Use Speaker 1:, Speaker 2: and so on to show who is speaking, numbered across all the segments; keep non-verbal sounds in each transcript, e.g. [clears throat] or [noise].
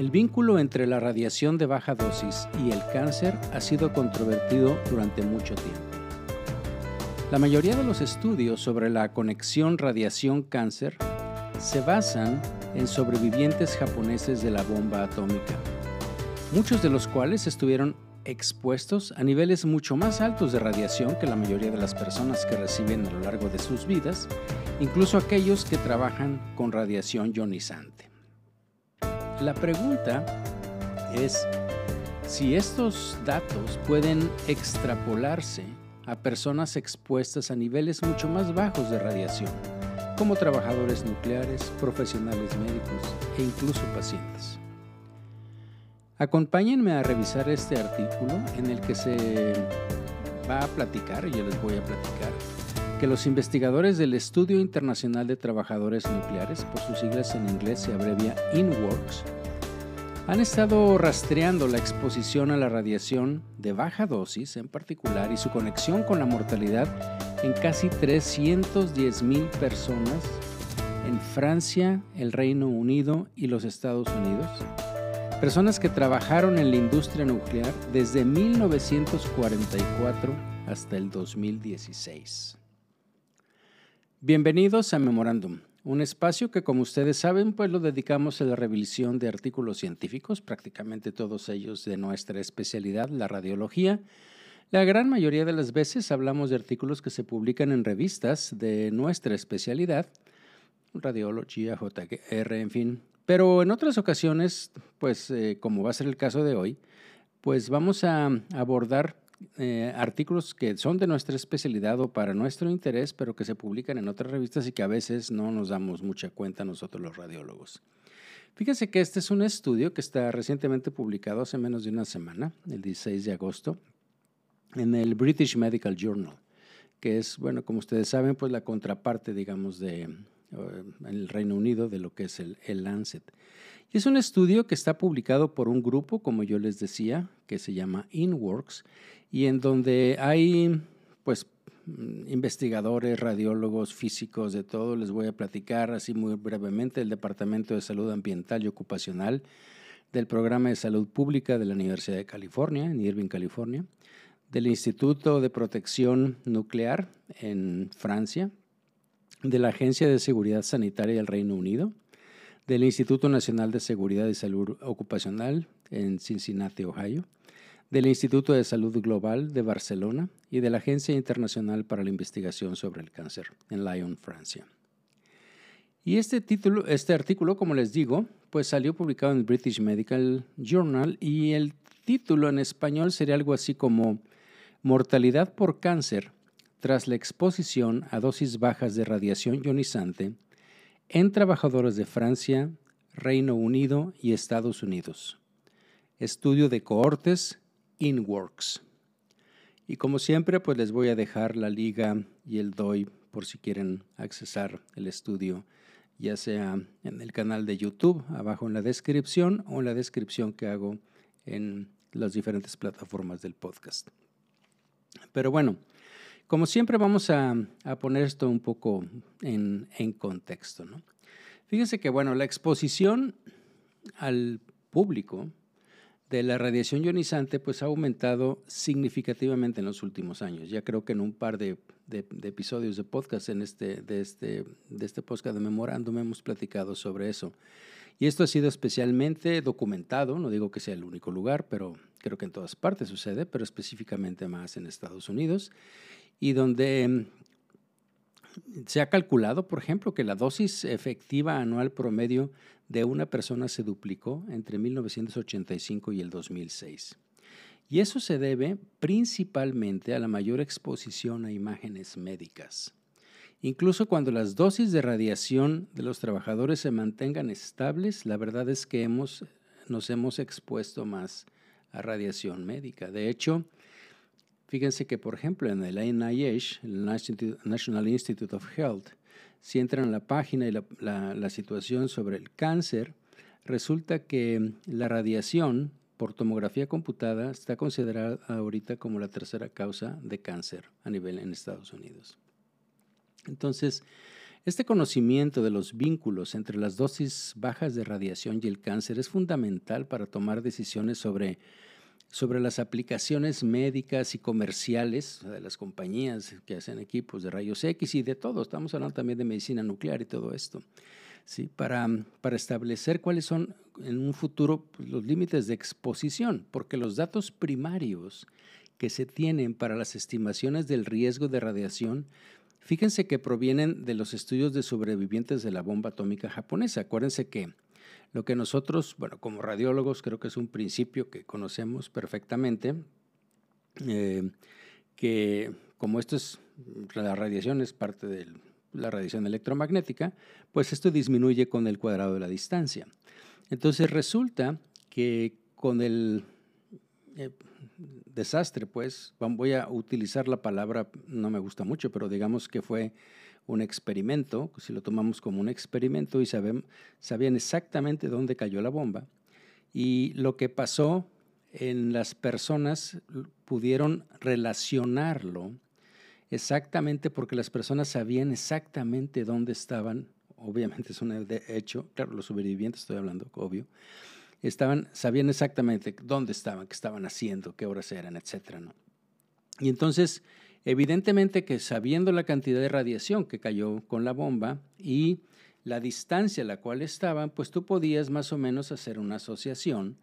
Speaker 1: El vínculo entre la radiación de baja dosis y el cáncer ha sido controvertido durante mucho tiempo. La mayoría de los estudios sobre la conexión radiación-cáncer se basan en sobrevivientes japoneses de la bomba atómica, muchos de los cuales estuvieron expuestos a niveles mucho más altos de radiación que la mayoría de las personas que reciben a lo largo de sus vidas, incluso aquellos que trabajan con radiación ionizante. La pregunta es si estos datos pueden extrapolarse a personas expuestas a niveles mucho más bajos de radiación, como trabajadores nucleares, profesionales médicos e incluso pacientes. Acompáñenme a revisar este artículo en el que se va a platicar, y yo les voy a platicar, que los investigadores del Estudio Internacional de Trabajadores Nucleares, por sus siglas en inglés se abrevia INWORKS, han estado rastreando la exposición a la radiación de baja dosis en particular y su conexión con la mortalidad en casi 310.000 personas en Francia, el Reino Unido y los Estados Unidos. Personas que trabajaron en la industria nuclear desde 1944 hasta el 2016. Bienvenidos a Memorándum, un espacio que como ustedes saben pues lo dedicamos a la revisión de artículos científicos, prácticamente todos ellos de nuestra especialidad, la radiología. La gran mayoría de las veces hablamos de artículos que se publican en revistas de nuestra especialidad, radiología, JR, en fin. Pero en otras ocasiones, pues eh, como va a ser el caso de hoy, pues vamos a abordar eh, artículos que son de nuestra especialidad o para nuestro interés, pero que se publican en otras revistas y que a veces no nos damos mucha cuenta nosotros los radiólogos. Fíjense que este es un estudio que está recientemente publicado hace menos de una semana, el 16 de agosto, en el British Medical Journal, que es, bueno, como ustedes saben, pues la contraparte, digamos, de eh, el Reino Unido de lo que es el Lancet. Y es un estudio que está publicado por un grupo, como yo les decía, que se llama InWorks, y en donde hay pues investigadores, radiólogos, físicos, de todo. Les voy a platicar así muy brevemente el Departamento de Salud Ambiental y Ocupacional del Programa de Salud Pública de la Universidad de California, en Irving, California, del Instituto de Protección Nuclear en Francia, de la Agencia de Seguridad Sanitaria del Reino Unido, del Instituto Nacional de Seguridad y Salud Ocupacional en Cincinnati, Ohio, del Instituto de Salud Global de Barcelona y de la Agencia Internacional para la Investigación sobre el Cáncer en Lyon, Francia. Y este título, este artículo, como les digo, pues salió publicado en el British Medical Journal y el título en español sería algo así como Mortalidad por cáncer tras la exposición a dosis bajas de radiación ionizante en trabajadores de Francia, Reino Unido y Estados Unidos. Estudio de cohortes InWorks. Y como siempre, pues les voy a dejar la liga y el DOI por si quieren accesar el estudio, ya sea en el canal de YouTube, abajo en la descripción o en la descripción que hago en las diferentes plataformas del podcast. Pero bueno, como siempre vamos a, poner esto un poco en, en contexto. ¿no? Fíjense que bueno, la exposición al público de la radiación ionizante pues ha aumentado significativamente en los últimos años. Ya creo que en un par de, episodios de podcast en este, de, este, de este podcast de Memorándum hemos platicado sobre eso. Y esto ha sido especialmente documentado, no digo que sea el único lugar, pero creo que en todas partes sucede, pero específicamente más en Estados Unidos, y donde se ha calculado, por ejemplo, que la dosis efectiva anual promedio de una persona se duplicó entre 1985 y el 2006. Y eso se debe principalmente a la mayor exposición a imágenes médicas. Incluso cuando las dosis de radiación de los trabajadores se mantengan estables, la verdad es que hemos, nos hemos expuesto más a radiación médica. De hecho, Fíjense que, por ejemplo, en el NIH, el National Institute of Health, si entran a la página y la, situación sobre el cáncer, resulta que la radiación por tomografía computada está considerada ahorita como la tercera causa de cáncer a nivel en Estados Unidos. Entonces, Este conocimiento de los vínculos entre las dosis bajas de radiación y el cáncer es fundamental para tomar decisiones sobre, sobre las aplicaciones médicas y comerciales de las compañías que hacen equipos de rayos X y de todo. Estamos hablando también de medicina nuclear y todo esto. ¿sí? Para, para establecer cuáles son en un futuro pues, los límites de exposición, porque los datos primarios que se tienen para las estimaciones del riesgo de radiación Fíjense que provienen de los estudios de sobrevivientes de la bomba atómica japonesa. Acuérdense que lo que nosotros, bueno, como radiólogos, creo que es un principio que conocemos perfectamente, eh, que como esto es, la radiación es parte de la radiación electromagnética, pues esto disminuye con el cuadrado de la distancia. Entonces resulta que con el eh, desastre, pues, voy a utilizar la palabra, no me gusta mucho, pero digamos que fue un experimento, si lo tomamos como un experimento y saben, sabían exactamente dónde cayó la bomba y lo que pasó en las personas pudieron relacionarlo exactamente porque las personas sabían exactamente dónde estaban, obviamente es un hecho, claro, los sobrevivientes estoy hablando, obvio, estaban, sabían exactamente dónde estaban, qué estaban haciendo, qué horas eran, etcétera, ¿no? Y entonces, evidentemente que sabiendo la cantidad de radiación que cayó con la bomba y la distancia a la cual estaban, pues tú podías más o menos hacer una asociación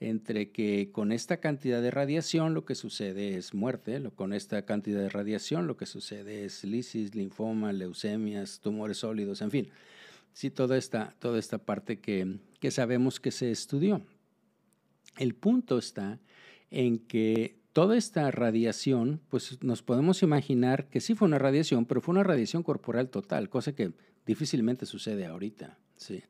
Speaker 1: entre que con esta cantidad de radiación lo que sucede es muerte, lo, con esta cantidad de radiación lo que sucede es lisis, linfoma, leucemias, tumores sólidos, en fin. Sí, toda esta, toda esta parte que, que sabemos que se estudió. El punto está en que toda esta radiación, pues nos podemos imaginar que sí fue una radiación, pero fue una radiación corporal total, cosa que difícilmente sucede ahorita. ¿sí?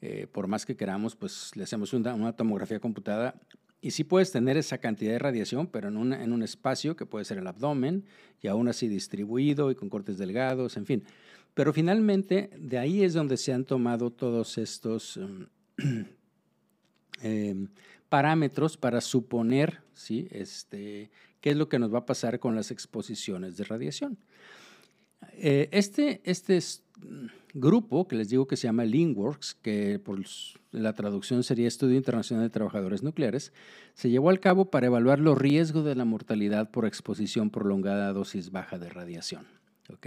Speaker 1: Eh, por más que queramos, pues le hacemos una, tomografía computada y sí puedes tener esa cantidad de radiación, pero en, en un espacio que puede ser el abdomen y aún así distribuido y con cortes delgados, en fin. Pero finalmente de ahí es donde se han tomado todos estos... Um, [clears throat] Em, parámetros para suponer ¿sí? este, qué es lo que nos va a pasar con las exposiciones de radiación. Eh, este, este grupo, que les digo que se llama LINWORKS, que por la traducción sería Estudio Internacional de Trabajadores Nucleares, se llevó al cabo para evaluar los riesgos de la mortalidad por exposición prolongada a dosis baja de radiación.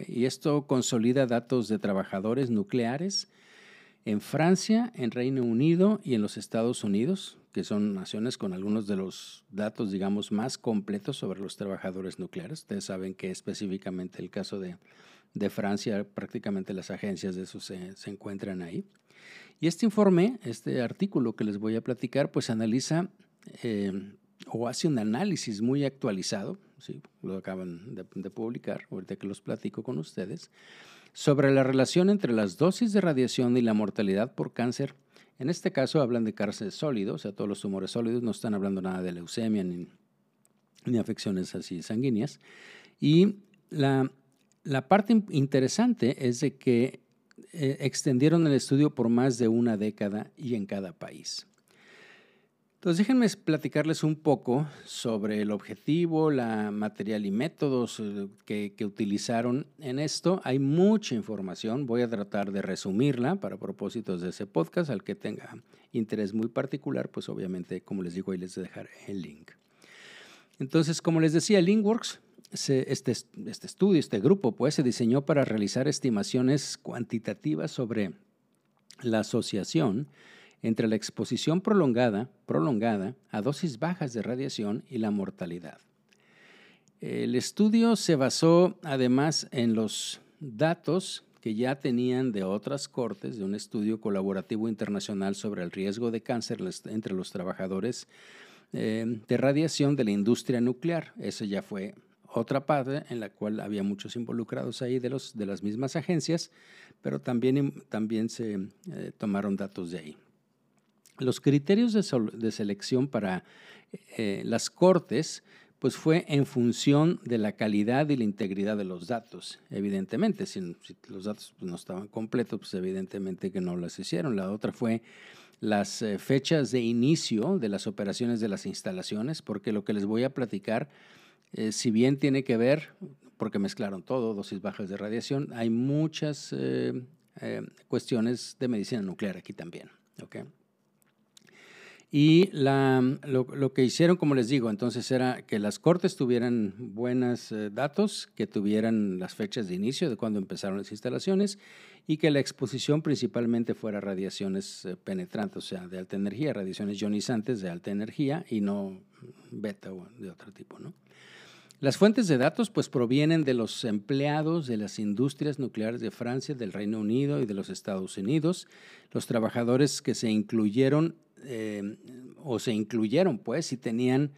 Speaker 1: Y esto consolida datos de trabajadores nucleares en Francia, en Reino Unido y en los Estados Unidos, que son naciones con algunos de los datos, digamos, más completos sobre los trabajadores nucleares. Ustedes saben que específicamente el caso de, Francia, prácticamente las agencias de eso se, encuentran ahí. Y este informe, este artículo que les voy a platicar, pues analiza eh, o hace un análisis muy actualizado, ¿sí? lo acaban de, de publicar, ahorita que los platico con ustedes, sobre la relación entre las dosis de radiación y la mortalidad por cáncer. En este caso hablan de cáncer sólido, o sea, todos los tumores sólidos, no están hablando nada de leucemia ni, afecciones así sanguíneas. Y la, parte interesante es de que eh, extendieron el estudio por más de una década y en cada país. Entonces déjenme platicarles un poco sobre el objetivo, la material y métodos eh, que, utilizaron en esto. Hay mucha información, voy a tratar de resumirla para propósitos de ese podcast. Al que tenga interés muy particular, pues obviamente, como les digo, ahí les dejar el link. Entonces, como les decía, Linkworks, este, este estudio, este grupo, pues se diseñó para realizar estimaciones cuantitativas sobre la asociación entre la exposición prolongada, prolongada a dosis bajas de radiación y la mortalidad. El estudio se basó además en los datos que ya tenían de otras cortes, de un estudio colaborativo internacional sobre el riesgo de cáncer entre los trabajadores eh, de radiación de la industria nuclear. Eso ya fue otra parte en la cual había muchos involucrados ahí de, las mismas agencias, pero también, también se eh, tomaron datos de ahí. Los criterios de, selección para eh, las cortes pues fue en función de la calidad y la integridad de los datos. Evidentemente, si, los datos pues, no estaban completos, pues evidentemente que no las hicieron. La otra fue las eh, fechas de inicio de las operaciones de las instalaciones, porque lo que les voy a platicar, eh, si bien tiene que ver porque mezclaron todo, dosis bajas de radiación. Hay muchas cuestiones de medicina nuclear aquí también. ¿okay? Y lo, que hicieron, como les digo, entonces era que las cortes tuvieran buenos eh, datos, que tuvieran las fechas de inicio de cuando empezaron las instalaciones y que la exposición principalmente fuera radiaciones eh, penetrantes, o sea, de alta energía, radiaciones ionizantes de alta energía y no beta o de otro tipo, ¿no? Las fuentes de datos pues provienen de los empleados de las industrias nucleares de Francia, del Reino Unido y de los Estados Unidos, los trabajadores que se incluyeron eh, o se incluyeron, pues, y tenían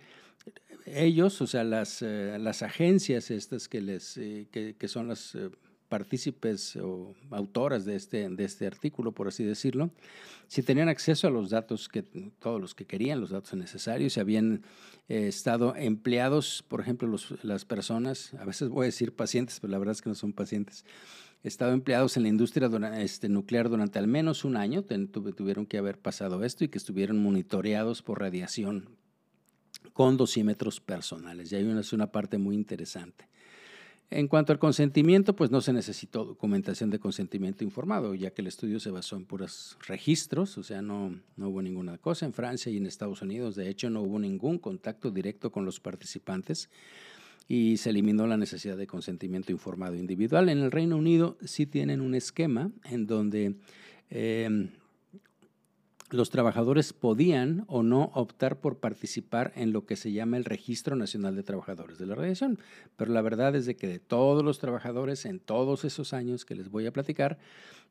Speaker 1: ellos, o sea, las, eh, las agencias estas que, les, eh, que, que, son las partícipes o autoras de este, de este artículo, por así decirlo, si tenían acceso a los datos, que todos los que querían, los datos necesarios, si habían estado empleados, por ejemplo, los, las personas, a veces voy a decir pacientes, pero la verdad es que no son pacientes, estado empleados en la industria este, nuclear durante al menos un año, tuvieron que haber pasado esto y que estuvieron monitoreados por radiación con dosímetros personales. Y hay una, es una parte muy interesante. En cuanto al consentimiento, pues no se necesitó documentación de consentimiento informado, ya que el estudio se basó en puros registros, o sea, no, no hubo ninguna cosa. En Francia y en Estados Unidos, de hecho, no hubo ningún contacto directo con los participantes y se eliminó la necesidad de consentimiento informado individual. En el Reino Unido sí tienen un esquema en donde em, los trabajadores podían o no optar por participar en lo que se llama el Registro Nacional de Trabajadores de la Radiación. Pero la verdad es de que de todos los trabajadores en todos esos años que les voy a platicar,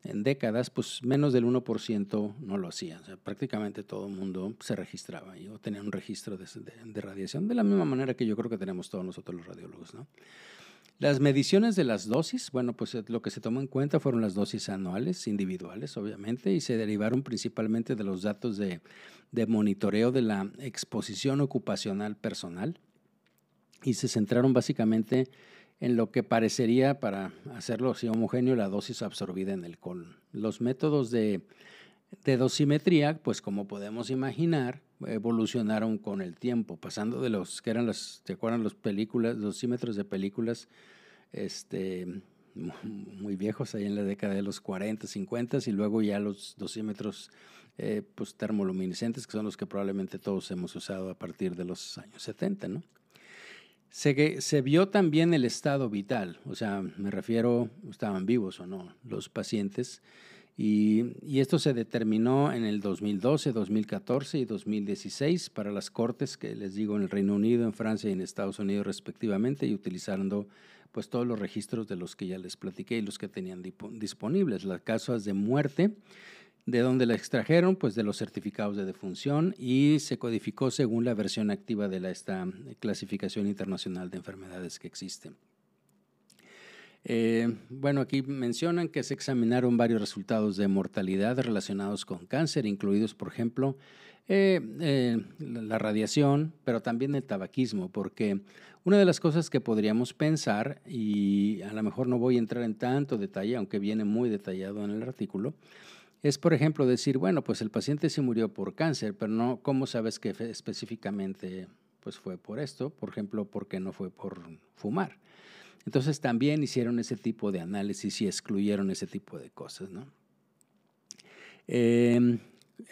Speaker 1: en décadas, pues menos del 1% no lo hacía. prácticamente todo el mundo se registraba o tenía un registro de, radiación, de la misma manera que yo creo que tenemos todos nosotros los radiólogos. ¿no? Las mediciones de las dosis, bueno, pues eh, lo que se tomó en cuenta fueron las dosis anuales, individuales, obviamente, y se derivaron principalmente de los datos de, monitoreo de la exposición ocupacional personal y se centraron básicamente en lo que parecería, para hacerlo así homogéneo, la dosis absorbida en el colon. Los métodos de, dosimetría, pues como podemos imaginar, evolucionaron con el tiempo, pasando de los que eran los, ¿te acuerdan los películas, dosímetros de películas este, muy viejos, ahí en la década de los 40, 50 y luego ya los dosímetros eh, pues termoluminescentes, que son los que probablemente todos hemos usado a partir de los años 70, ¿no? Se, se, vio también el estado vital, o sea, me refiero, estaban vivos o no los pacientes, y, y, esto se determinó en el 2012, 2014 y 2016 para las cortes que les digo en el Reino Unido, en Francia y en Estados Unidos respectivamente, y utilizando pues todos los registros de los que ya les platiqué y los que tenían disponibles, las causas de muerte ¿De dónde la extrajeron? Pues de los certificados de defunción y se codificó según la versión activa de la, esta clasificación internacional de enfermedades que existe. Eh, bueno, aquí mencionan que se examinaron varios resultados de mortalidad relacionados con cáncer, incluidos, por ejemplo, eh, eh, la radiación, pero también el tabaquismo, porque una de las cosas que podríamos pensar, y a lo mejor no voy a entrar en tanto detalle, aunque viene muy detallado en el artículo, es, por ejemplo, decir, bueno, pues el paciente se murió por cáncer, pero no, ¿cómo sabes que específicamente pues fue por esto? Por ejemplo, ¿por qué no fue por fumar? Entonces también hicieron ese tipo de análisis y excluyeron ese tipo de cosas, ¿no? Em,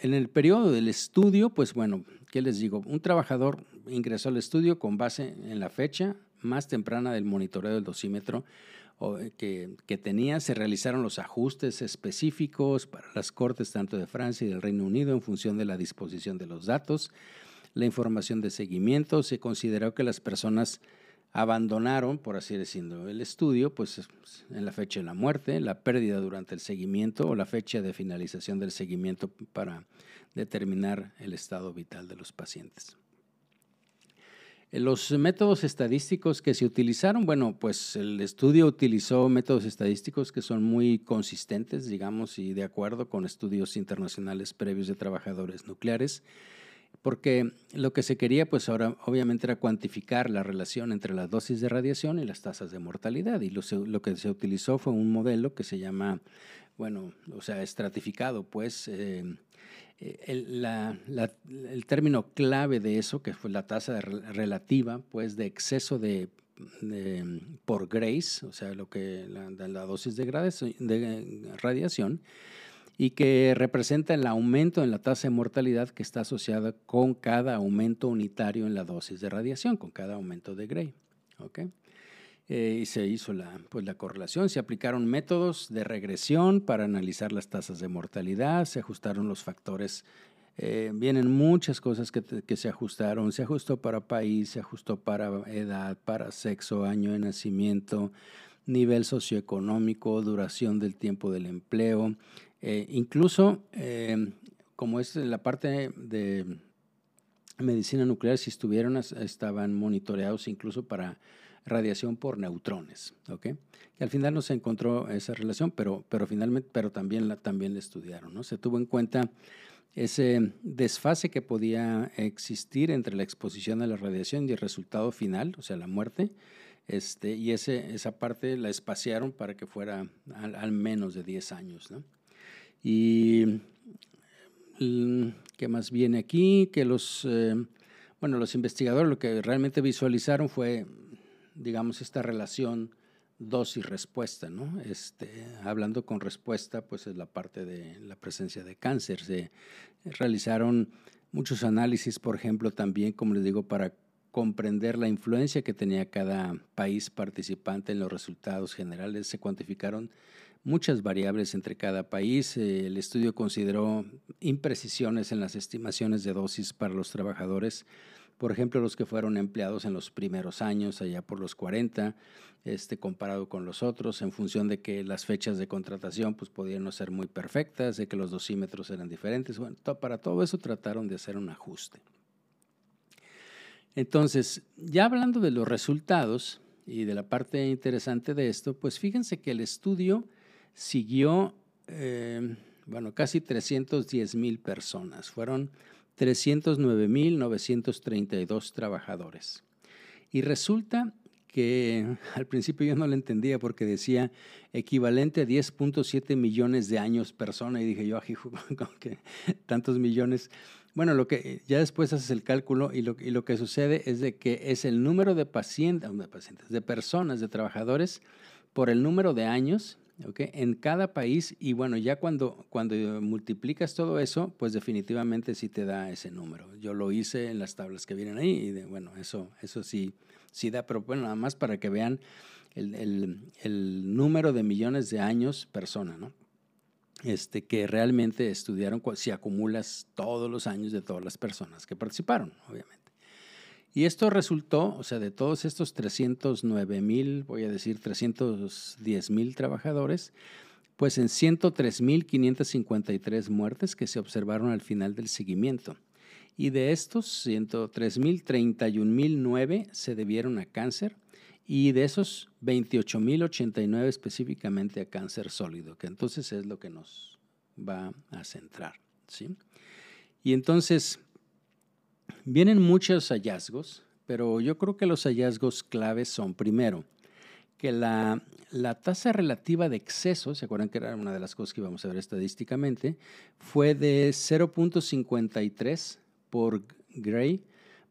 Speaker 1: en el periodo del estudio, pues bueno, ¿qué les digo? Un trabajador ingresó al estudio con base en la fecha más temprana del monitoreo del dosímetro eh, que, que, tenía, se realizaron los ajustes específicos para las cortes tanto de Francia y del Reino Unido en función de la disposición de los datos, la información de seguimiento, se consideró que las personas abandonaron, por así decirlo, el estudio, pues en la fecha de la muerte, la pérdida durante el seguimiento o la fecha de finalización del seguimiento para determinar el estado vital de los pacientes. Los métodos estadísticos que se utilizaron, bueno, pues el estudio utilizó métodos estadísticos que son muy consistentes, digamos, y de acuerdo con estudios internacionales previos de trabajadores nucleares, porque lo que se quería, pues ahora obviamente era cuantificar la relación entre las dosis de radiación y las tasas de mortalidad, y lo, que se utilizó fue un modelo que se llama, bueno, o sea, estratificado, pues... Eh, el, el, término clave de eso, que fue la tasa relativa, pues de exceso de por Grace, o sea, lo que la, la dosis de, de radiación, y que representa el aumento en la tasa de mortalidad que está asociada con cada aumento unitario en la dosis de radiación, con cada aumento de Gray. ¿okay? Eh, y se hizo la, pues, la correlación, se aplicaron métodos de regresión para analizar las tasas de mortalidad, se ajustaron los factores, eh, vienen muchas cosas que, que se ajustaron, se ajustó para país, se ajustó para edad, para sexo, año de nacimiento, nivel socioeconómico, duración del tiempo del empleo, eh, incluso, eh, como es la parte de medicina nuclear, si estuvieron, estaban monitoreados incluso para radiación por neutrones, ¿ok? Que al final no se encontró esa relación, pero, pero finalmente, pero también la, también la estudiaron, ¿no? Se tuvo en cuenta ese desfase que podía existir entre la exposición a la radiación y el resultado final, o sea, la muerte, este, y ese, esa parte la espaciaron para que fuera al, al menos de 10 años, ¿no? Y mm, ¿qué más viene aquí? Que los, eh, bueno, los investigadores lo que realmente visualizaron fue, digamos, esta relación dosis-respuesta, ¿no? Este, hablando con respuesta, pues es la parte de la presencia de cáncer. Se realizaron muchos análisis, por ejemplo, también, como les digo, para comprender la influencia que tenía cada país participante en los resultados generales. Se cuantificaron muchas variables entre cada país. Eh, el estudio consideró imprecisiones en las estimaciones de dosis para los trabajadores, por ejemplo, los que fueron empleados en los primeros años, allá por los 40, este, comparado con los otros, en función de que las fechas de contratación pues, podían no ser muy perfectas, de que los dosímetros eran diferentes. Bueno, para todo eso trataron de hacer un ajuste. Entonces, ya hablando de los resultados y de la parte interesante de esto, pues fíjense que el estudio siguió, eh, bueno, casi 310 mil personas. Fueron 309 mil 932 trabajadores. Y resulta que [laughs] al principio yo no lo entendía porque decía equivalente a 10.7 millones de años persona y dije yo, ajijo, [laughs] que tantos millones. Bueno, lo que ya después haces el cálculo y lo, y lo que sucede es de que es el número de pacientes, de personas, de trabajadores por el número de años en cada país y bueno, ya cuando, cuando multiplicas todo eso, pues definitivamente sí te da ese número. Yo lo hice en las tablas que vienen ahí y bueno, eso, eso sí, sí da, pero bueno, nada más para que vean el, el, el número de millones de años persona, ¿no? Este, que realmente estudiaron si acumulas todos los años de todas las personas que participaron, obviamente. Y esto resultó, o sea, de todos estos 309 mil, voy a decir 310 mil trabajadores, pues en 103 mil 553 muertes que se observaron al final del seguimiento. Y de estos 103 mil, 31 mil 9 se debieron a cáncer y de esos 28 mil 89 específicamente a cáncer sólido, que entonces es lo que nos va a centrar. ¿sí? Y entonces, Vienen muchos hallazgos, pero yo creo que los hallazgos claves son, primero, que la, tasa relativa de exceso, ¿se acuerdan que era una de las cosas que íbamos a ver estadísticamente? Fue de 0.53 por Gray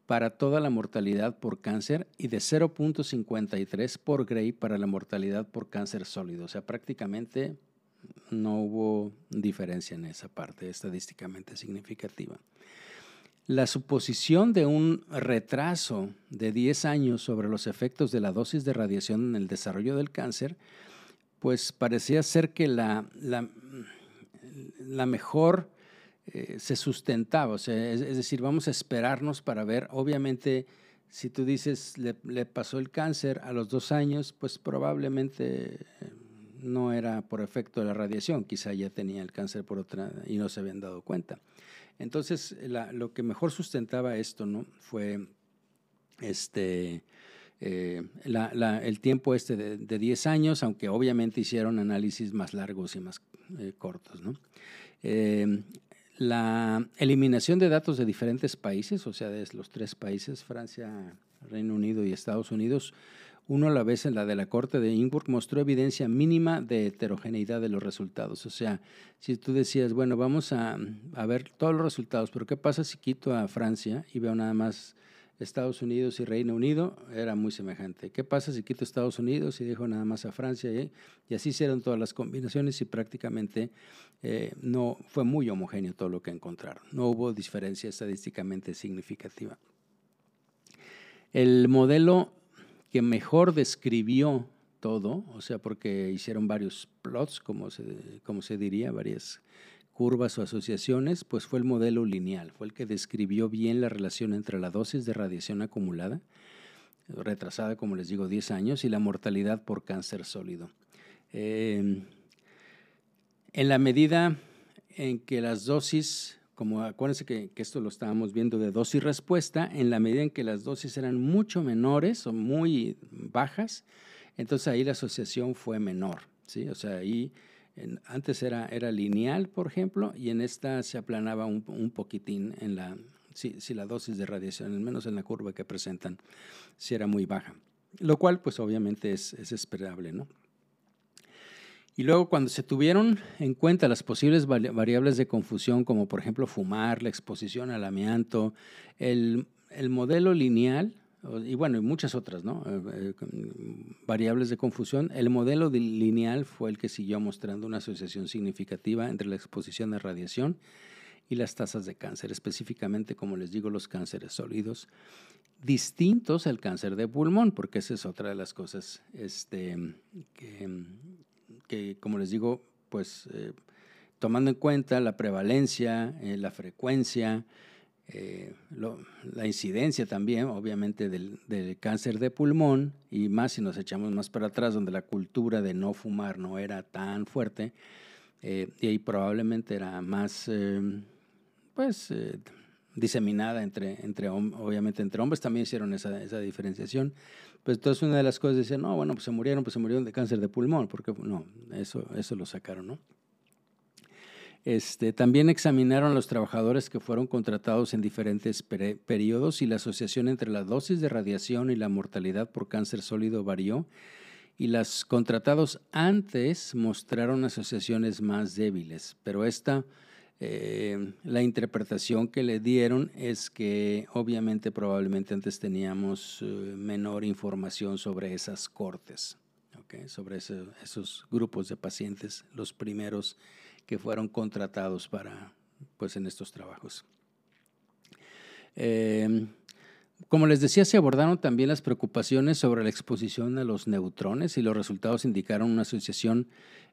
Speaker 1: para toda la mortalidad por cáncer y de 0.53 por Gray para la mortalidad por cáncer sólido. O sea, prácticamente no hubo diferencia en esa parte estadísticamente significativa. La suposición de un retraso de 10 años sobre los efectos de la dosis de radiación en el desarrollo del cáncer, pues parecía ser que la, la, mejor eh, se sustentaba. O sea, es, decir, vamos a esperarnos para ver, obviamente, si tú dices le, le, pasó el cáncer a los dos años, pues probablemente eh, no era por efecto de la radiación, quizá ya tenía el cáncer por otra y no se habían dado cuenta. Entonces, lo que mejor sustentaba esto ¿no? fue este, eh, el tiempo este de, 10 años, aunque obviamente hicieron análisis más largos y más eh, cortos. ¿no? Eh, la eliminación de datos de diferentes países, o sea, de los tres países, Francia, Reino Unido y Estados Unidos, uno a la vez en la de la Corte de Innsbruck mostró evidencia mínima de heterogeneidad de los resultados. O sea, si tú decías, bueno, vamos a, ver todos los resultados, pero ¿qué pasa si quito a Francia y veo nada más Estados Unidos y Reino Unido era muy semejante. ¿Qué pasa si quito Estados Unidos y dejo nada más a Francia? Y, y así hicieron todas las combinaciones y prácticamente eh, no fue muy homogéneo todo lo que encontraron. No hubo diferencia estadísticamente significativa. El modelo que mejor describió todo, o sea, porque hicieron varios plots, como se, como se diría, varias curvas o asociaciones, pues fue el modelo lineal, fue el que describió bien la relación entre la dosis de radiación acumulada, retrasada, como les digo, 10 años, y la mortalidad por cáncer sólido. Em, en la medida en que las dosis, como acuérdense que, esto lo estábamos viendo de dosis respuesta, en la medida en que las dosis eran mucho menores o muy bajas, entonces ahí la asociación fue menor, ¿sí? O sea, ahí antes era, era lineal, por ejemplo, y en esta se aplanaba un, un poquitín en la, si, si, la dosis de radiación, al menos en la curva que presentan, si era muy baja. Lo cual, pues obviamente es, es esperable, ¿no? Y luego cuando se tuvieron en cuenta las posibles variables de confusión, como por ejemplo fumar, la exposición al amianto, el, el modelo lineal y bueno, y muchas otras ¿no? Eh, eh, variables de confusión. El modelo lineal fue el que siguió mostrando una asociación significativa entre la exposición a radiación y las tasas de cáncer, específicamente, como les digo, los cánceres sólidos, distintos al cáncer de pulmón, porque esa es otra de las cosas este, que, como les digo, pues eh, tomando en cuenta la prevalencia, la frecuencia, eh, la incidencia también, obviamente, del, cáncer de pulmón, y más si nos echamos más para atrás, donde la cultura de no fumar no era tan fuerte, eh, y ahí probablemente era más, eh, pues, diseminada entre, entre, obviamente, entre hombres, también hicieron esa, esa diferenciación. Pues entonces una de las cosas decían, no, bueno, pues se murieron, pues se murieron de cáncer de pulmón, porque no, eso, eso lo sacaron, ¿no? Este, también examinaron a los trabajadores que fueron contratados en diferentes periodos y la asociación entre la dosis de radiación y la mortalidad por cáncer sólido varió y los contratados antes mostraron asociaciones más débiles, pero esta, eh, la interpretación que le dieron es que obviamente probablemente antes teníamos eh, menor información sobre esas cortes, sobre esos grupos de pacientes, los primeros que fueron contratados para, pues, en estos trabajos. Em, como les decía, se abordaron también las preocupaciones sobre la exposición a los neutrones y los resultados indicaron una asociación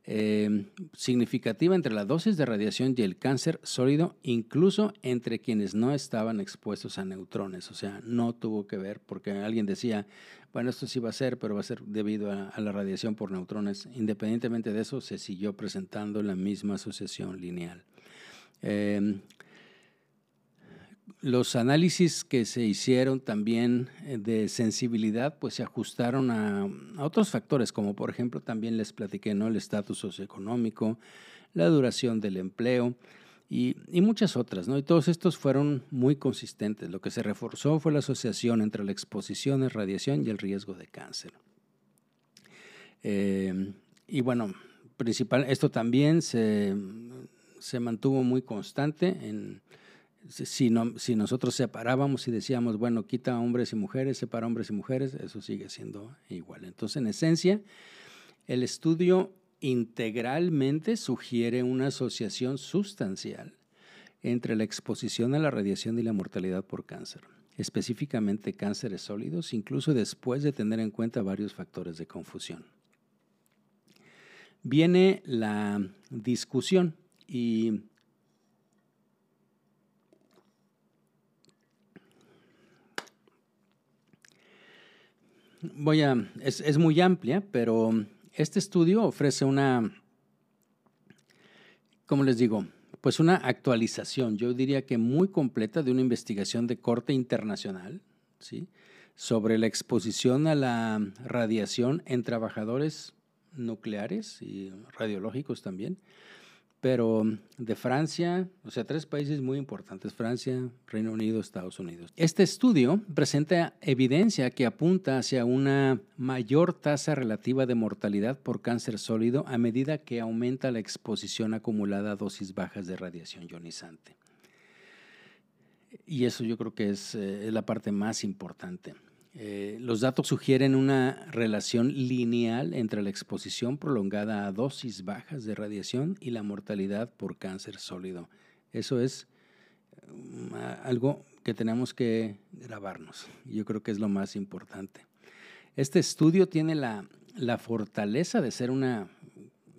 Speaker 1: em, significativa entre la dosis de radiación y el cáncer sólido, incluso entre quienes no estaban expuestos a neutrones. O sea, no tuvo que ver, porque alguien decía, bueno, esto sí va a ser, pero va a ser debido a, la radiación por neutrones. Independientemente de eso, se siguió presentando la misma asociación lineal. Em, los análisis que se hicieron también eh, de sensibilidad, pues se ajustaron a, otros factores, como por ejemplo también les platiqué, ¿no? El estatus socioeconómico, la duración del empleo, y, muchas otras, ¿no? Y todos estos fueron muy consistentes. Lo que se reforzó fue la asociación entre la exposición a radiación y el riesgo de cáncer. Eh, y bueno, principal, esto también se, se mantuvo muy constante. En, si, no, si nosotros separábamos y decíamos, bueno, quita hombres y mujeres, separa hombres y mujeres, eso sigue siendo igual. Entonces, en esencia, el estudio integralmente sugiere una asociación sustancial entre la exposición a la radiación y la mortalidad por cáncer, específicamente cánceres sólidos, incluso después de tener en cuenta varios factores de confusión. Viene la discusión y voy a, es, es muy amplia, pero este estudio ofrece una, ¿cómo les digo? Pues una actualización, yo diría que muy completa de una investigación de corte internacional, ¿sí? sobre la exposición a la radiación en trabajadores nucleares y radiológicos también, pero de Francia, o sea, tres países muy importantes, Francia, Reino Unido, Estados Unidos. Este estudio presenta evidencia que apunta hacia una mayor tasa relativa de mortalidad por cáncer sólido a medida que aumenta la exposición acumulada a dosis bajas de radiación ionizante. Y eso yo creo que es, eh, la parte más importante. Eh, los datos sugieren una relación lineal entre la exposición prolongada a dosis bajas de radiación y la mortalidad por cáncer sólido. Eso es mm, algo que tenemos que grabarnos. Yo creo que es lo más importante. Este estudio tiene la, la fortaleza de ser una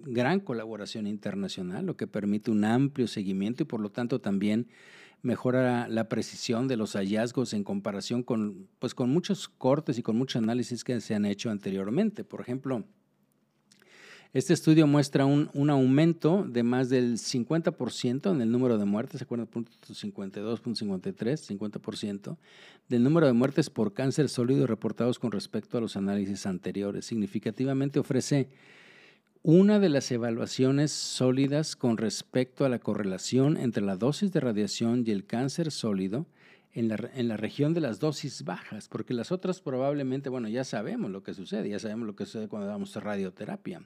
Speaker 1: gran colaboración internacional, lo que permite un amplio seguimiento y por lo tanto también mejora la precisión de los hallazgos en comparación con, pues, con muchos cortes y con muchos análisis que se han hecho anteriormente. Por ejemplo, este estudio muestra un, un aumento de más del 50% en el número de muertes, ¿se acuerdan? Punto 52.53, 50% del número de muertes por cáncer sólido reportados con respecto a los análisis anteriores. Significativamente ofrece una de las evaluaciones sólidas con respecto a la correlación entre la dosis de radiación y el cáncer sólido en la, en la, región de las dosis bajas, porque las otras probablemente, bueno, ya sabemos lo que sucede, ya sabemos lo que sucede cuando damos radioterapia.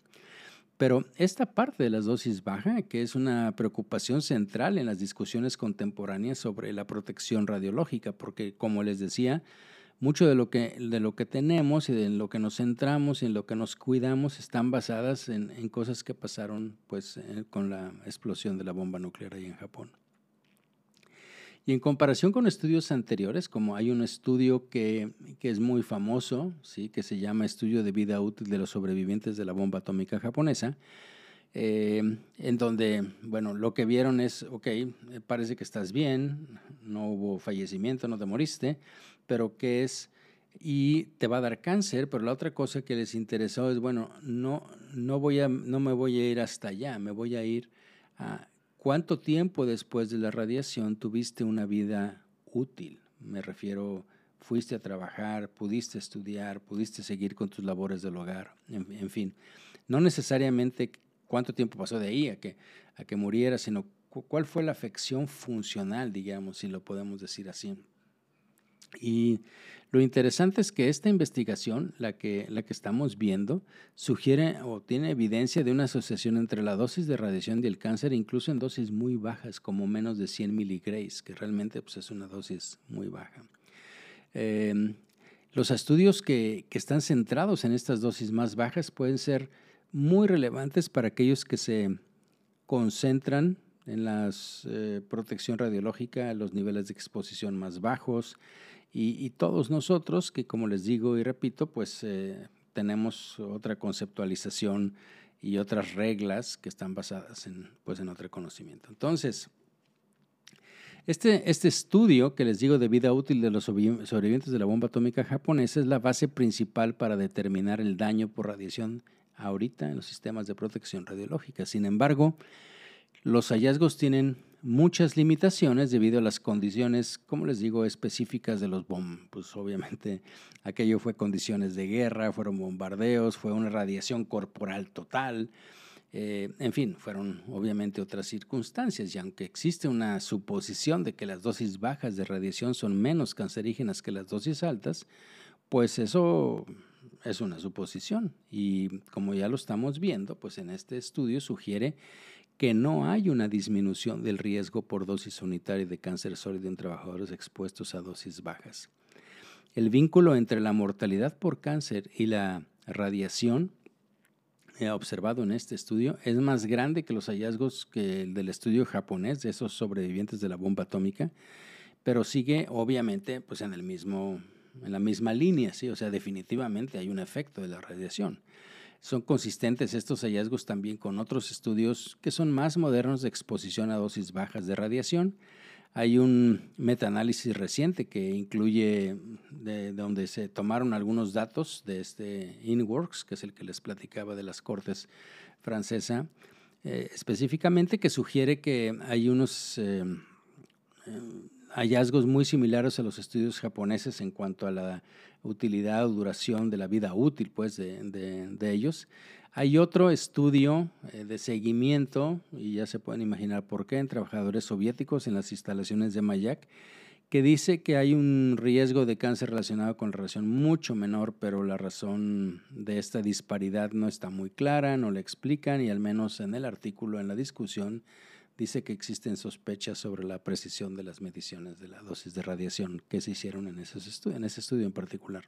Speaker 1: Pero esta parte de las dosis bajas, que es una preocupación central en las discusiones contemporáneas sobre la protección radiológica, porque como les decía, mucho de lo que, de lo que tenemos y de lo que nos centramos y en lo que nos cuidamos están basadas en, cosas que pasaron pues, eh, con la explosión de la bomba nuclear ahí en Japón. Y en comparación con estudios anteriores, como hay un estudio que, que, es muy famoso, ¿sí? que se llama Estudio de Vida Útil de los Sobrevivientes de la Bomba Atómica Japonesa, eh, en donde, bueno, lo que vieron es, ok, eh, parece que estás bien, no hubo fallecimiento, no te moriste, pero ¿qué es? Y te va a dar cáncer, pero la otra cosa que les interesó es, bueno, no, no, voy a, no me voy a ir hasta allá, me voy a ir a cuánto tiempo después de la radiación tuviste una vida útil. Me refiero, fuiste a trabajar, pudiste estudiar, pudiste seguir con tus labores del hogar, en, fin. No necesariamente cuánto tiempo pasó de ahí a que, a que muriera, sino cuál fue la afección funcional, digamos, si lo podemos decir así. Y lo interesante es que esta investigación, la que, la que estamos viendo, sugiere o tiene evidencia de una asociación entre la dosis de radiación y el cáncer, incluso en dosis muy bajas, como menos de 100 miligrays, que realmente pues, es una dosis muy baja. Em, los estudios que, que, están centrados en estas dosis más bajas pueden ser muy relevantes para aquellos que se concentran en la eh, protección radiológica, los niveles de exposición más bajos, y, todos nosotros, que como les digo y repito, pues eh, tenemos otra conceptualización y otras reglas que están basadas en, pues, en otro conocimiento. Entonces, este, este estudio que les digo de vida útil de los sobrevivientes de la bomba atómica japonesa es la base principal para determinar el daño por radiación ahorita en los sistemas de protección radiológica. Sin embargo, los hallazgos tienen muchas limitaciones debido a las condiciones, como les digo, específicas de los bombos. Pues obviamente [laughs] aquello fue condiciones de guerra, fueron bombardeos, fue una radiación corporal total. Eh, en fin, fueron obviamente otras circunstancias y aunque existe una suposición de que las dosis bajas de radiación son menos cancerígenas que las dosis altas, pues eso es una suposición y como ya lo estamos viendo, pues en este estudio sugiere que no hay una disminución del riesgo por dosis unitaria de cáncer sólido en trabajadores expuestos a dosis bajas. El vínculo entre la mortalidad por cáncer y la radiación eh, observado en este estudio es más grande que los hallazgos que el del estudio japonés de esos sobrevivientes de la bomba atómica, pero sigue obviamente pues en el mismo en la misma línea, sí, o sea, definitivamente hay un efecto de la radiación. Son consistentes estos hallazgos también con otros estudios que son más modernos de exposición a dosis bajas de radiación. Hay un metaanálisis reciente que incluye de, donde se tomaron algunos datos de este InWorks, que es el que les platicaba de las cortes francesa, eh, específicamente que sugiere que hay unos eh, eh, hallazgos muy similares a los estudios japoneses en cuanto a la utilidad o duración de la vida útil pues, de, ellos. Hay otro estudio eh, de seguimiento, y ya se pueden imaginar por qué, en trabajadores soviéticos en las instalaciones de Mayak, que dice que hay un riesgo de cáncer relacionado con la radiación mucho menor, pero la razón de esta disparidad no está muy clara, no le explican, y al menos en el artículo, en la discusión, dice que existen sospechas sobre la precisión de las mediciones de la dosis de radiación que se hicieron en, esos en ese estudio en particular.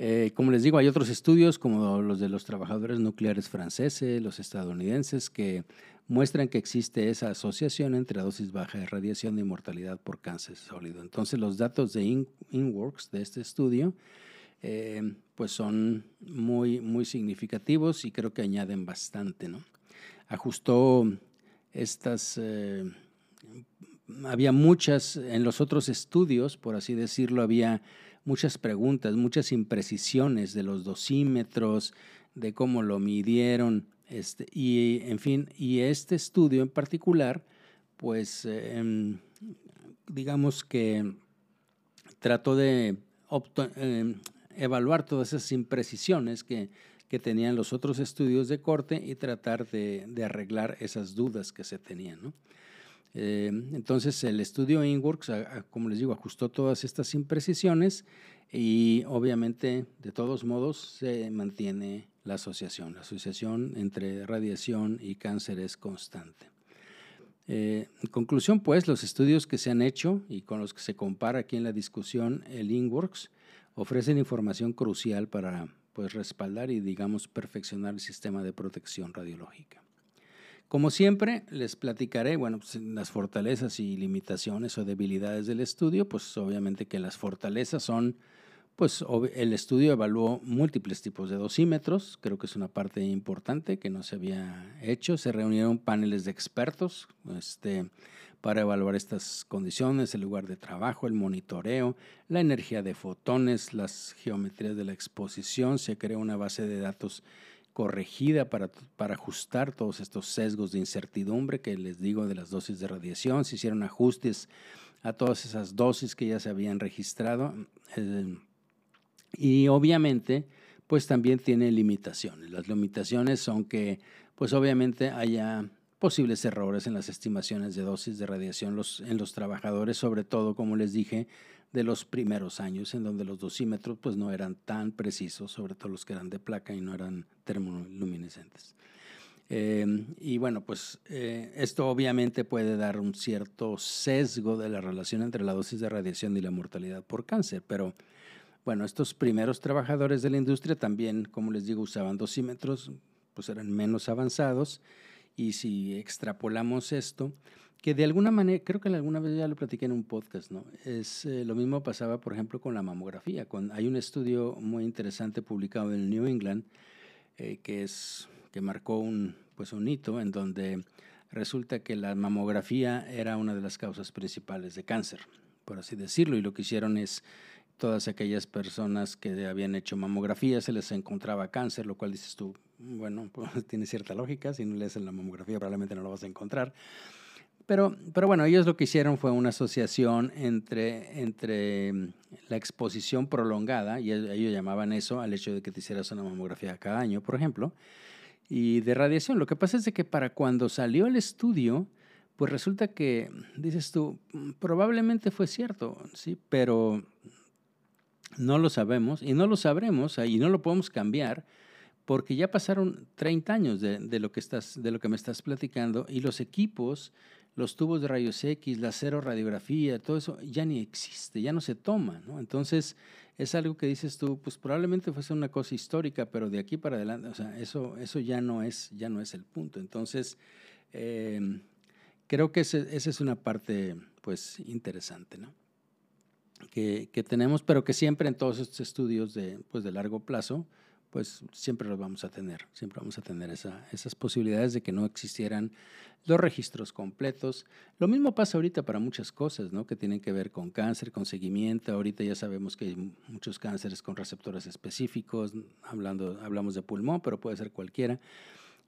Speaker 1: Eh, como les digo, hay otros estudios como los de los trabajadores nucleares franceses, los estadounidenses, que muestran que existe esa asociación entre dosis baja de radiación y mortalidad por cáncer sólido. Entonces, los datos de InWorks de este estudio eh, pues son muy, muy significativos y creo que añaden bastante. ¿no? Ajustó estas... Eh, había muchas, en los otros estudios, por así decirlo, había muchas preguntas, muchas imprecisiones de los dosímetros, de cómo lo midieron, este, y en fin, y este estudio en particular, pues em, digamos que trató de em, evaluar todas esas imprecisiones que, que, tenían los otros estudios de corte y tratar de, arreglar esas dudas que se tenían. Eh, entonces el estudio InWorks, como les digo, ajustó todas estas imprecisiones y obviamente de todos modos se mantiene la asociación. La asociación entre radiación y cáncer es constante. Eh, en conclusión, pues, los estudios que se han hecho y con los que se compara aquí en la discusión el InWorks ofrecen información crucial para pues, respaldar y, digamos, perfeccionar el sistema de protección radiológica. Como siempre, les platicaré, bueno, pues, las fortalezas y limitaciones o debilidades del estudio, pues obviamente que las fortalezas son, pues el estudio evaluó múltiples tipos de dosímetros, creo que es una parte importante que no se había hecho, se reunieron paneles de expertos este, para evaluar estas condiciones, el lugar de trabajo, el monitoreo, la energía de fotones, las geometrías de la exposición, se creó una base de datos corregida para, para ajustar todos estos sesgos de incertidumbre que les digo de las dosis de radiación, se hicieron ajustes a todas esas dosis que ya se habían registrado eh, y obviamente pues también tiene limitaciones. Las limitaciones son que pues obviamente haya posibles errores en las estimaciones de dosis de radiación en los trabajadores, sobre todo, como les dije, de los primeros años, en donde los dosímetros pues, no eran tan precisos, sobre todo los que eran de placa y no eran termoluminescentes. Eh, y bueno, pues eh, esto obviamente puede dar un cierto sesgo de la relación entre la dosis de radiación y la mortalidad por cáncer, pero bueno, estos primeros trabajadores de la industria también, como les digo, usaban dosímetros, pues eran menos avanzados y si extrapolamos esto, que de alguna manera, creo que alguna vez ya lo platiqué en un podcast, ¿no? Es, eh, lo mismo pasaba, por ejemplo, con la mamografía. Hay un estudio muy interesante publicado en New England eh, que, es, que marcó un, pues un hito en donde resulta que la mamografía era una de las causas principales de cáncer, por así decirlo, y lo que hicieron es todas aquellas personas que habían hecho mamografía se les encontraba cáncer, lo cual dices tú, bueno, [laughs] pues, tiene cierta lógica, si no lees en la mamografía probablemente no lo vas a encontrar. Pero, pero bueno, ellos lo que hicieron fue una asociación entre, entre mm, la exposición prolongada, y ellos llamaban eso al hecho de que te hicieras una mamografía cada año, por ejemplo, y de radiación. Lo que pasa es que para cuando salió el estudio, pues resulta que, dices tú, mm, probablemente fue cierto, ¿sí? Pero no lo sabemos y no lo sabremos y no lo podemos cambiar porque ya pasaron 30 años de, de, lo que estás, de lo que me estás platicando y los equipos los tubos de rayos X, la cero radiografía, todo eso ya ni existe, ya no se toma, ¿no? Entonces, es algo que dices tú, pues probablemente fuese una cosa histórica, pero de aquí para adelante, o sea, eso, eso ya, no es, ya no es el punto. Entonces, em, creo que esa es una parte, pues, interesante, ¿no? Que, que, tenemos, pero que siempre en todos estos estudios de, pues, de largo plazo, pues siempre los vamos a tener, siempre vamos a tener esa, esas posibilidades de que no existieran los registros completos. Lo mismo pasa ahorita para muchas cosas, ¿no? Que tienen que ver con cáncer, con seguimiento. Ahorita ya sabemos que hay muchos cánceres con receptores específicos, hablando, hablamos de pulmón, pero puede ser cualquiera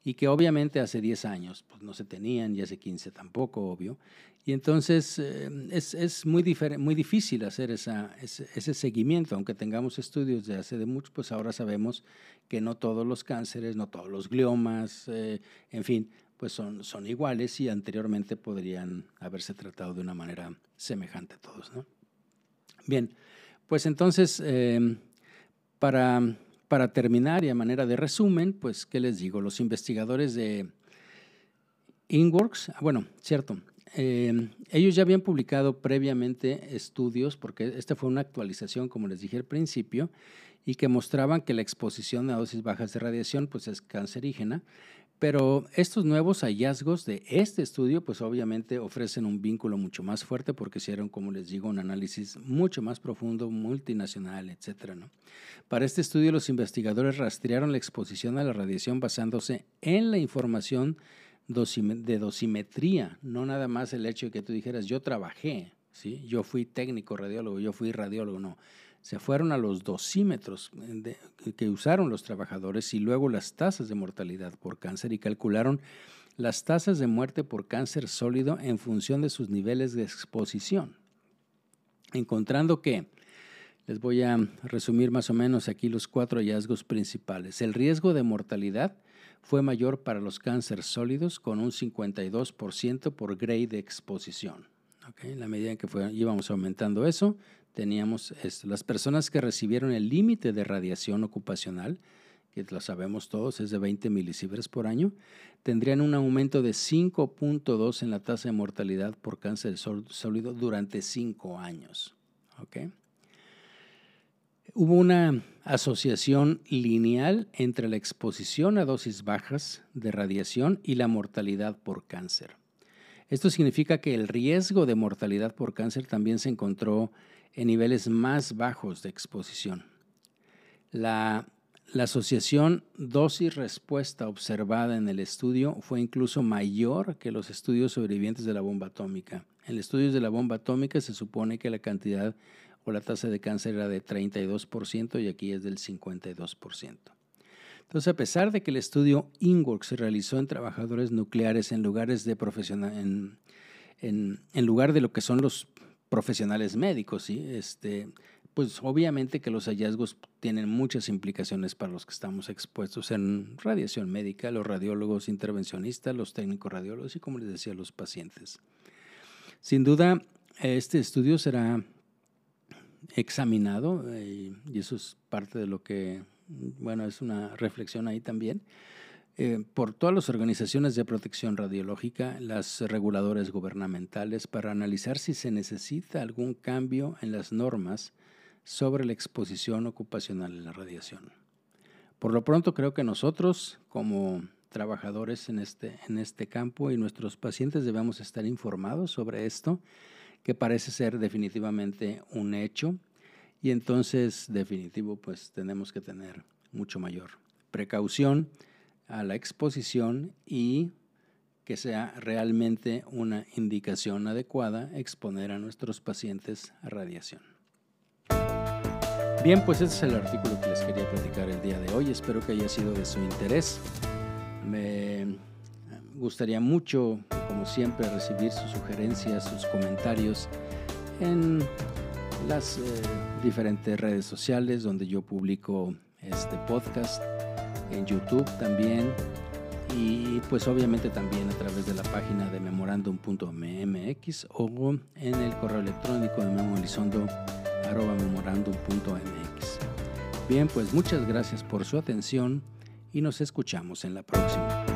Speaker 1: y que obviamente hace 10 años pues, no se tenían y hace 15 tampoco, obvio. Y entonces eh, es, es, muy, muy difícil hacer esa, ese, seguimiento, aunque tengamos estudios de hace de mucho, pues ahora sabemos que no todos los cánceres, no todos los gliomas, eh, en fin, pues son, son iguales y anteriormente podrían haberse tratado de una manera semejante a todos. ¿no? Bien, pues entonces, eh, para para terminar y a manera de resumen, pues, ¿qué les digo? Los investigadores de Inworks, ah, bueno, cierto, eh, ellos ya habían publicado previamente estudios, porque esta fue una actualización, como les dije al principio, y que mostraban que la exposición a dosis bajas de radiación pues, es cancerígena, pero estos nuevos hallazgos de este estudio, pues obviamente ofrecen un vínculo mucho más fuerte porque hicieron, como les digo, un análisis mucho más profundo, multinacional, etc. Para este estudio, los investigadores rastrearon la exposición a la radiación basándose en la información de dosimetría, no nada más el hecho de que tú dijeras, yo trabajé, ¿sí? yo fui técnico radiólogo, yo fui radiólogo, no se fueron a los dosímetros que usaron los trabajadores y luego las tasas de mortalidad por cáncer y calcularon las tasas de muerte por cáncer sólido en función de sus niveles de exposición, encontrando que, les voy a resumir más o menos aquí los cuatro hallazgos principales, el riesgo de mortalidad fue mayor para los cánceres sólidos con un 52% por grade de exposición. En la medida en que íbamos aumentando eso, teníamos esto. Las personas que recibieron el límite de radiación ocupacional, que lo sabemos todos, es de 20 milisieverts por año, tendrían un aumento de 5.2 en la tasa de mortalidad por cáncer sólido durante 5 años. Hubo una asociación lineal entre la exposición a dosis bajas de radiación y la mortalidad por cáncer. Esto significa que el riesgo de mortalidad por cáncer también se encontró en niveles más bajos de exposición. La, asociación dosis-respuesta observada en el estudio fue incluso mayor que los estudios sobrevivientes de la bomba atómica. En estudios de la bomba atómica se supone que la cantidad o la tasa de cáncer era de 32% y aquí es del 52%. Entonces, a pesar de que el estudio INWORK se realizó en trabajadores nucleares en lugares de profesional, en, lugar de lo que son los profesionales médicos, ¿sí? este, pues obviamente que los hallazgos tienen muchas implicaciones para los que estamos expuestos en radiación médica, los radiólogos intervencionistas, los técnicos radiólogos y como les decía, los pacientes. Sin duda, este estudio será examinado eh, y eso es parte de lo que, bueno, es una reflexión ahí también eh, por todas las organizaciones de protección radiológica, las reguladores gubernamentales, para analizar si se necesita algún cambio en las normas sobre la exposición ocupacional en la radiación. Por lo pronto creo que nosotros, como trabajadores en este, en este campo y nuestros pacientes debemos estar informados sobre esto, que parece ser definitivamente un hecho y entonces definitivo pues tenemos que tener mucho mayor precaución a la exposición y que sea realmente una indicación adecuada exponer a nuestros pacientes a radiación. Bien, pues ese es el artículo que les quería platicar el día de hoy. Espero que haya sido de su interés. Me gustaría mucho, como siempre, recibir sus sugerencias, sus comentarios en las eh, diferentes redes sociales donde yo publico este podcast en YouTube también y pues obviamente también a través de la página de memorandum.mx o en el correo electrónico de memorandum.mx. Bien, pues muchas gracias por su atención y nos escuchamos en la próxima.